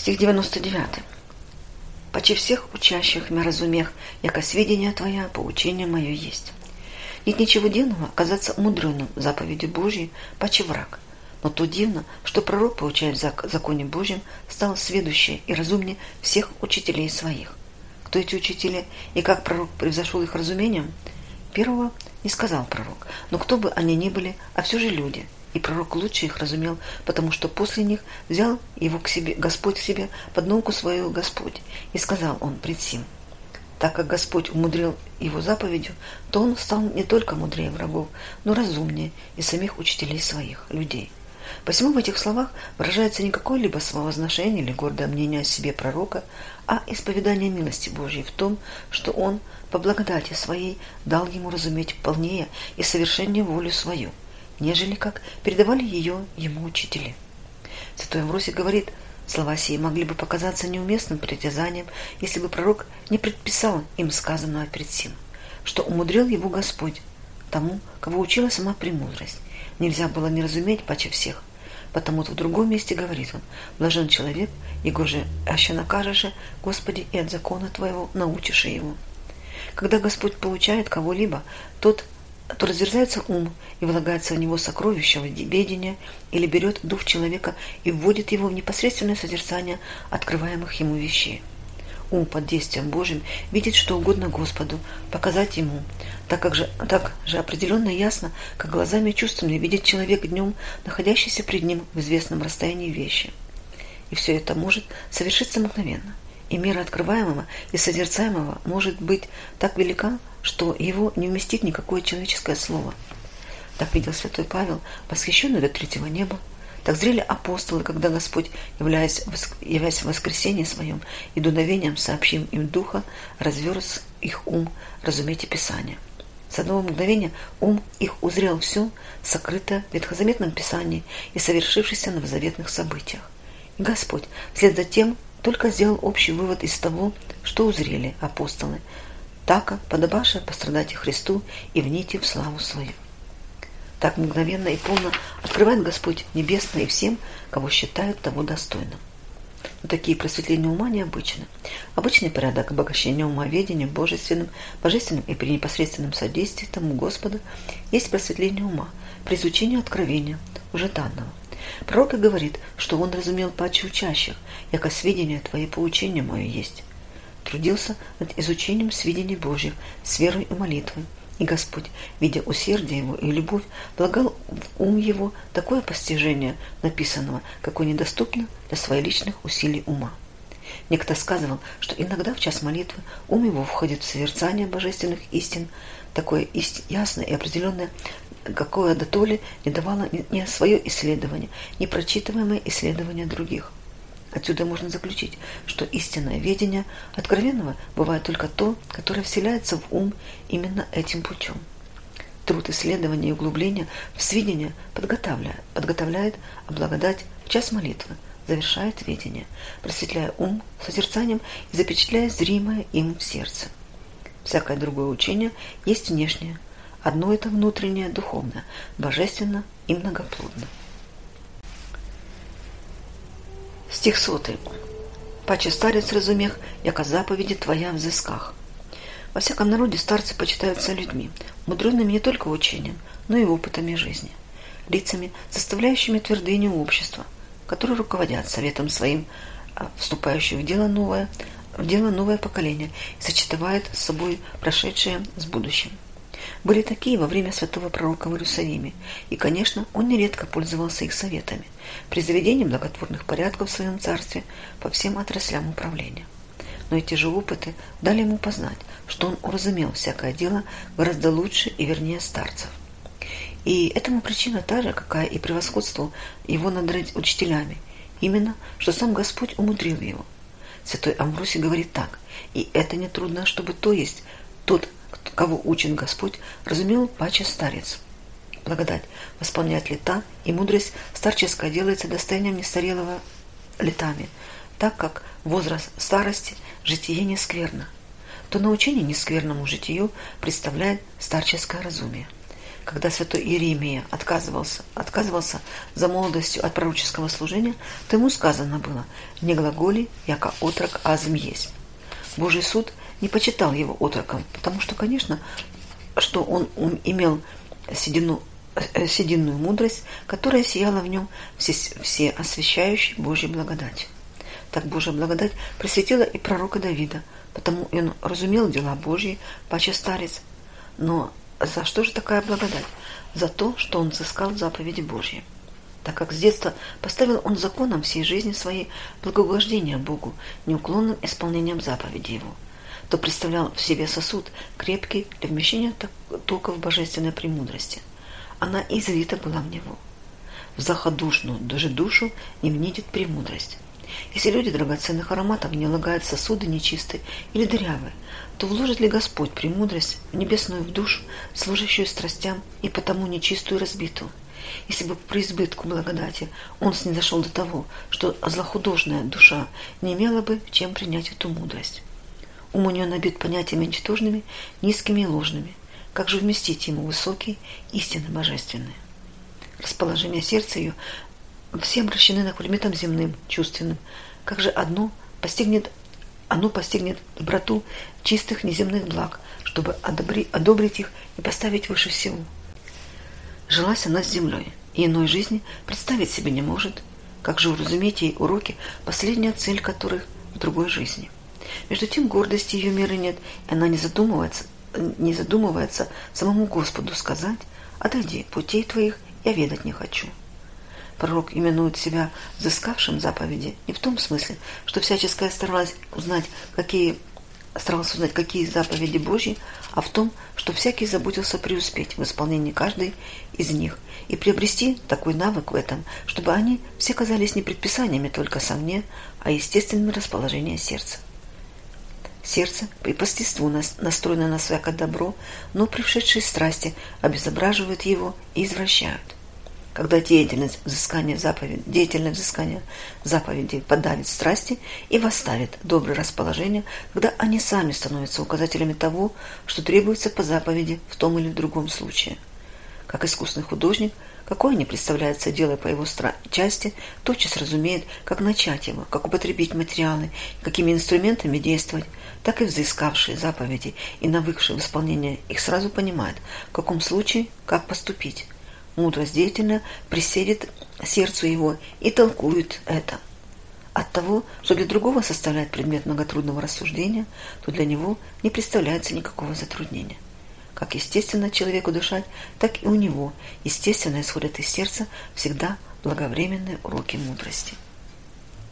Стих 99. «Почи всех учащих мя разумех, яко сведения Твоя, поучение мое есть». Нет ничего дивного оказаться умудренным заповедью Божьей, почи враг. Но то дивно, что пророк, получая в законе Божьем, стал сведущее и разумнее всех учителей своих. Кто эти учители и как пророк превзошел их разумением? Первого не сказал пророк, но кто бы они ни были, а все же люди – и пророк лучше их разумел, потому что после них взял его к себе, Господь к себе под науку свою Господь, и сказал он пред сим. Так как Господь умудрил его заповедью, то он стал не только мудрее врагов, но разумнее и самих учителей своих, людей. Посему в этих словах выражается не какое-либо самовозношение или гордое мнение о себе пророка, а исповедание милости Божьей в том, что он по благодати своей дал ему разуметь полнее и совершеннее волю свою – нежели как передавали ее ему учители. Святой Амвросий говорит, слова сии могли бы показаться неуместным притязанием, если бы пророк не предписал им сказанного перед сим, что умудрил его Господь, тому, кого учила сама премудрость. Нельзя было не разуметь паче всех, потому-то в другом месте говорит он, блажен человек, его же аще накажешь, Господи, и от закона Твоего научишь его. Когда Господь получает кого-либо, тот то разверзается ум и влагается в него сокровище ведения или берет дух человека и вводит его в непосредственное созерцание открываемых ему вещей. Ум под действием Божьим видит что угодно Господу, показать ему, так, как же, так же определенно ясно, как глазами чувствами видит человек днем, находящийся пред ним в известном расстоянии вещи. И все это может совершиться мгновенно – и мера открываемого и созерцаемого может быть так велика, что его не вместит никакое человеческое слово. Так видел святой Павел, восхищенный до третьего неба. Так зрели апостолы, когда Господь, являясь, являясь в воскресении своем и дуновением сообщим им Духа, разверз их ум, разумейте Писание. С одного мгновения ум их узрел все, сокрытое в ветхозаветном Писании и совершившееся на новозаветных событиях. И Господь, вслед за тем, только сделал общий вывод из того, что узрели апостолы, така подобаше пострадать Христу и вните в славу свою. Так мгновенно и полно открывает Господь Небесное и всем, кого считают того достойным. Но такие просветления ума необычны. Обычный порядок обогащения ума ведением божественным, божественным и при непосредственном содействии тому Господа есть просветление ума при изучении откровения, уже данного. Пророк и говорит, что он разумел паче учащих, яко сведения твои поучения мое есть. Трудился над изучением сведений Божьих с верой и молитвой. И Господь, видя усердие его и любовь, благал в ум его такое постижение написанного, какое недоступно для своих личных усилий ума. Некто сказывал, что иногда в час молитвы ум его входит в созерцание божественных истин, такое ясное и определенное, какое до толи не давало ни свое исследование, ни прочитываемое исследование других. Отсюда можно заключить, что истинное ведение откровенного бывает только то, которое вселяется в ум именно этим путем. Труд исследования и углубления в сведения подготавливает, подготовляет, а благодать в час молитвы завершает ведение, просветляя ум созерцанием и запечатляя зримое им в сердце. Всякое другое учение есть внешнее, одно это внутреннее, духовное, божественно и многоплодно. Стих сотый. Паче старец разумех, яка заповеди твоя взысках. Во всяком народе старцы почитаются людьми, мудренными не только учением, но и опытами жизни, лицами, заставляющими твердыню общества, которые руководят советом своим, а, вступающих в дело новое, в дело новое поколение и сочетывает с собой прошедшее с будущим. Были такие во время святого пророка в Иерусалиме, и, конечно, он нередко пользовался их советами при заведении благотворных порядков в своем царстве по всем отраслям управления. Но эти же опыты дали ему познать, что он уразумел всякое дело гораздо лучше и вернее старцев. И этому причина та же, какая и превосходство его над учителями, именно, что сам Господь умудрил его. Святой Амвросий говорит так, и это нетрудно, чтобы то есть тот, кого учит Господь, разумел паче старец. Благодать восполнять лета, и мудрость старческая делается достоянием нестарелого летами, так как возраст старости житие не скверно, то научение нескверному житию представляет старческое разумие. Когда святой Иеремия отказывался, отказывался за молодостью от пророческого служения, то ему сказано было «Не глаголи, яко отрок азм есть». Божий суд не почитал его отроком, потому что, конечно, что он имел седину, э, сединную мудрость, которая сияла в нем все, все освящающей Божьей благодать. Так Божья благодать просветила и пророка Давида, потому он разумел дела Божьи, паче старец. Но за что же такая благодать? За то, что он взыскал заповеди Божьи. Так как с детства поставил он законом всей жизни своей благоугождение Богу, неуклонным исполнением заповедей Его, то представлял в себе сосуд, крепкий для вмещения токов божественной премудрости. Она излита была в него. В заходушную, даже душу не внидит премудрость. Если люди драгоценных ароматов не лагают сосуды нечистые или дырявые, то вложит ли Господь премудрость в небесную в душу, служащую страстям и потому нечистую и разбитую? Если бы при избытку благодати он снизошел до того, что злохудожная душа не имела бы чем принять эту мудрость. Ум у нее набит понятиями ничтожными, низкими и ложными. Как же вместить ему высокие, истины божественные? Расположение сердца ее все обращены на предметом земным, чувственным. Как же одно постигнет, оно постигнет доброту чистых неземных благ, чтобы одобри, одобрить их и поставить выше всего. Жилась она с землей, и иной жизни представить себе не может. Как же уразуметь ей уроки, последняя цель которых в другой жизни? Между тем гордости ее меры нет, и она не задумывается, не задумывается самому Господу сказать, «Отойди, путей твоих я ведать не хочу». Пророк именует себя взыскавшим заповеди не в том смысле, что всяческая старалась узнать, какие старался узнать, какие заповеди Божьи, а в том, что всякий заботился преуспеть в исполнении каждой из них и приобрести такой навык в этом, чтобы они все казались не предписаниями только со мне, а естественным расположением сердца. Сердце по естеству настроено на всякое добро, но пришедшие страсти обезображивают его и извращают когда деятельность взыскания заповедей, деятельное взыскание заповедей подавит страсти и восставит доброе расположение, когда они сами становятся указателями того, что требуется по заповеди в том или другом случае. Как искусный художник, какое не представляется дело по его части, тотчас разумеет, как начать его, как употребить материалы, какими инструментами действовать, так и взыскавшие заповеди и навыкшие в исполнение их сразу понимает, в каком случае, как поступить мудрость деятельно приседет сердцу его и толкует это. От того, что для другого составляет предмет многотрудного рассуждения, то для него не представляется никакого затруднения. Как естественно человеку дышать, так и у него естественно исходят из сердца всегда благовременные уроки мудрости.